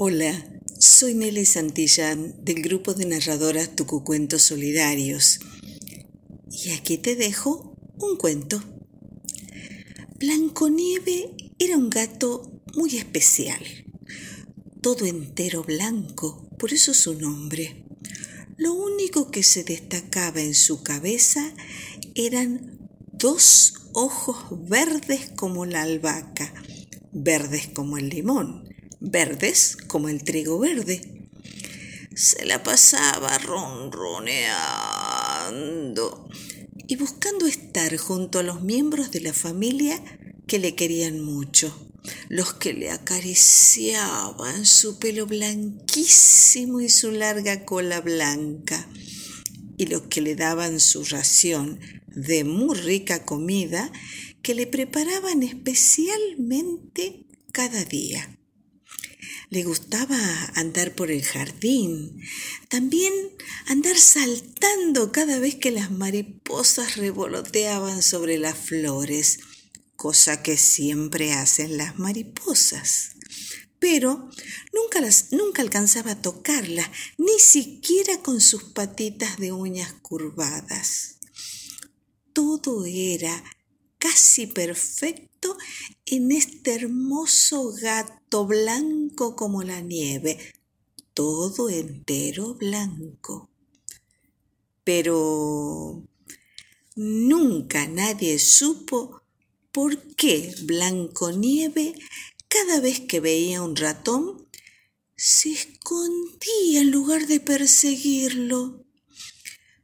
Hola, soy Nelly Santillán del grupo de narradoras Tucucuentos Solidarios. Y aquí te dejo un cuento. Blanconieve era un gato muy especial, todo entero blanco, por eso su nombre. Lo único que se destacaba en su cabeza eran dos ojos verdes como la albahaca, verdes como el limón, verdes como el trigo verde. Se la pasaba ronroneando y buscando estar junto a los miembros de la familia que le querían mucho, los que le acariciaban su pelo blanquísimo y su larga cola blanca, y los que le daban su ración de muy rica comida que le preparaban especialmente cada día. Le gustaba andar por el jardín, también andar saltando cada vez que las mariposas revoloteaban sobre las flores, cosa que siempre hacen las mariposas. Pero nunca, las, nunca alcanzaba a tocarlas, ni siquiera con sus patitas de uñas curvadas. Todo era casi perfecto en este hermoso gato blanco como la nieve, todo entero blanco. Pero nunca nadie supo por qué Blanco Nieve, cada vez que veía un ratón, se escondía en lugar de perseguirlo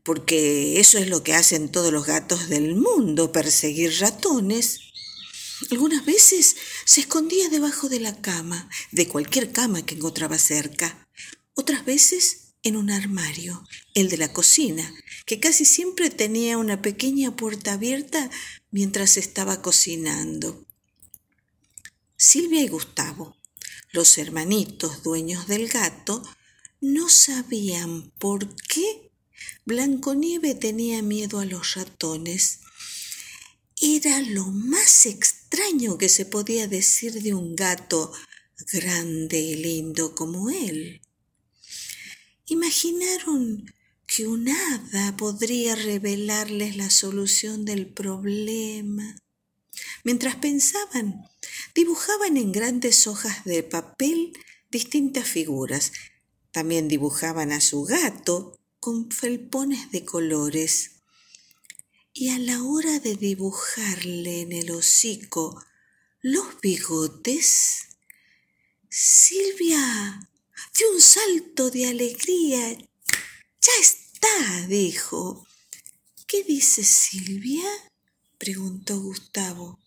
porque eso es lo que hacen todos los gatos del mundo, perseguir ratones. Algunas veces se escondía debajo de la cama, de cualquier cama que encontraba cerca. Otras veces en un armario, el de la cocina, que casi siempre tenía una pequeña puerta abierta mientras estaba cocinando. Silvia y Gustavo, los hermanitos dueños del gato, no sabían por qué Blanconieve tenía miedo a los ratones. Era lo más extraño que se podía decir de un gato grande y lindo como él. Imaginaron que un hada podría revelarles la solución del problema. Mientras pensaban, dibujaban en grandes hojas de papel distintas figuras. También dibujaban a su gato con felpones de colores y a la hora de dibujarle en el hocico los bigotes, Silvia dio un salto de alegría. Ya está, dijo. ¿Qué dice Silvia? preguntó Gustavo.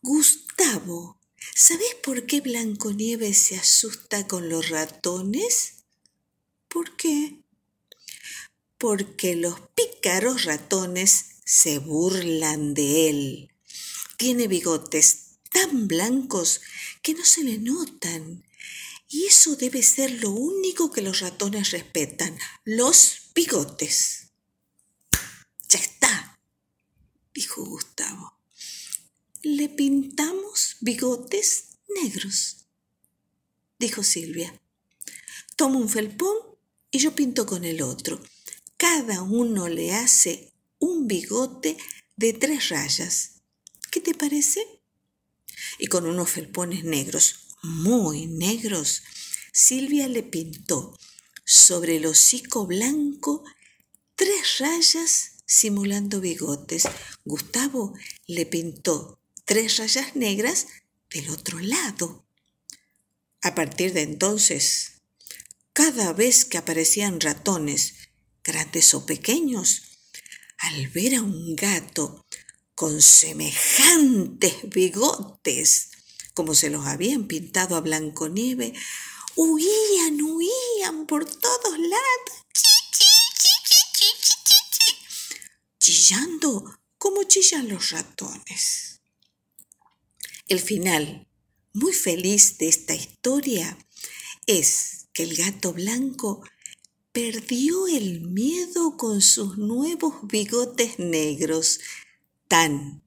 Gustavo, ¿sabes por qué Blanconieves se asusta con los ratones? ¿Por qué? Porque los pícaros ratones se burlan de él. Tiene bigotes tan blancos que no se le notan. Y eso debe ser lo único que los ratones respetan, los bigotes. Ya está, dijo Gustavo. Le pintamos bigotes negros, dijo Silvia. Toma un felpón y yo pinto con el otro cada uno le hace un bigote de tres rayas. ¿Qué te parece? Y con unos felpones negros, muy negros, Silvia le pintó sobre el hocico blanco tres rayas simulando bigotes. Gustavo le pintó tres rayas negras del otro lado. A partir de entonces, cada vez que aparecían ratones grandes o pequeños, al ver a un gato con semejantes bigotes, como se los habían pintado a Blanconieve, huían, huían por todos lados, chillando como chillan los ratones. El final, muy feliz de esta historia, es que el gato blanco perdió el miedo con sus nuevos bigotes negros, tan,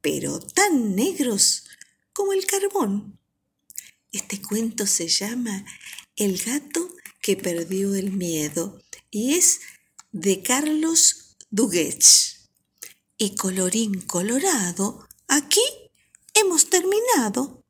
pero tan negros como el carbón. Este cuento se llama El gato que perdió el miedo y es de Carlos Duguech. Y colorín colorado, aquí hemos terminado.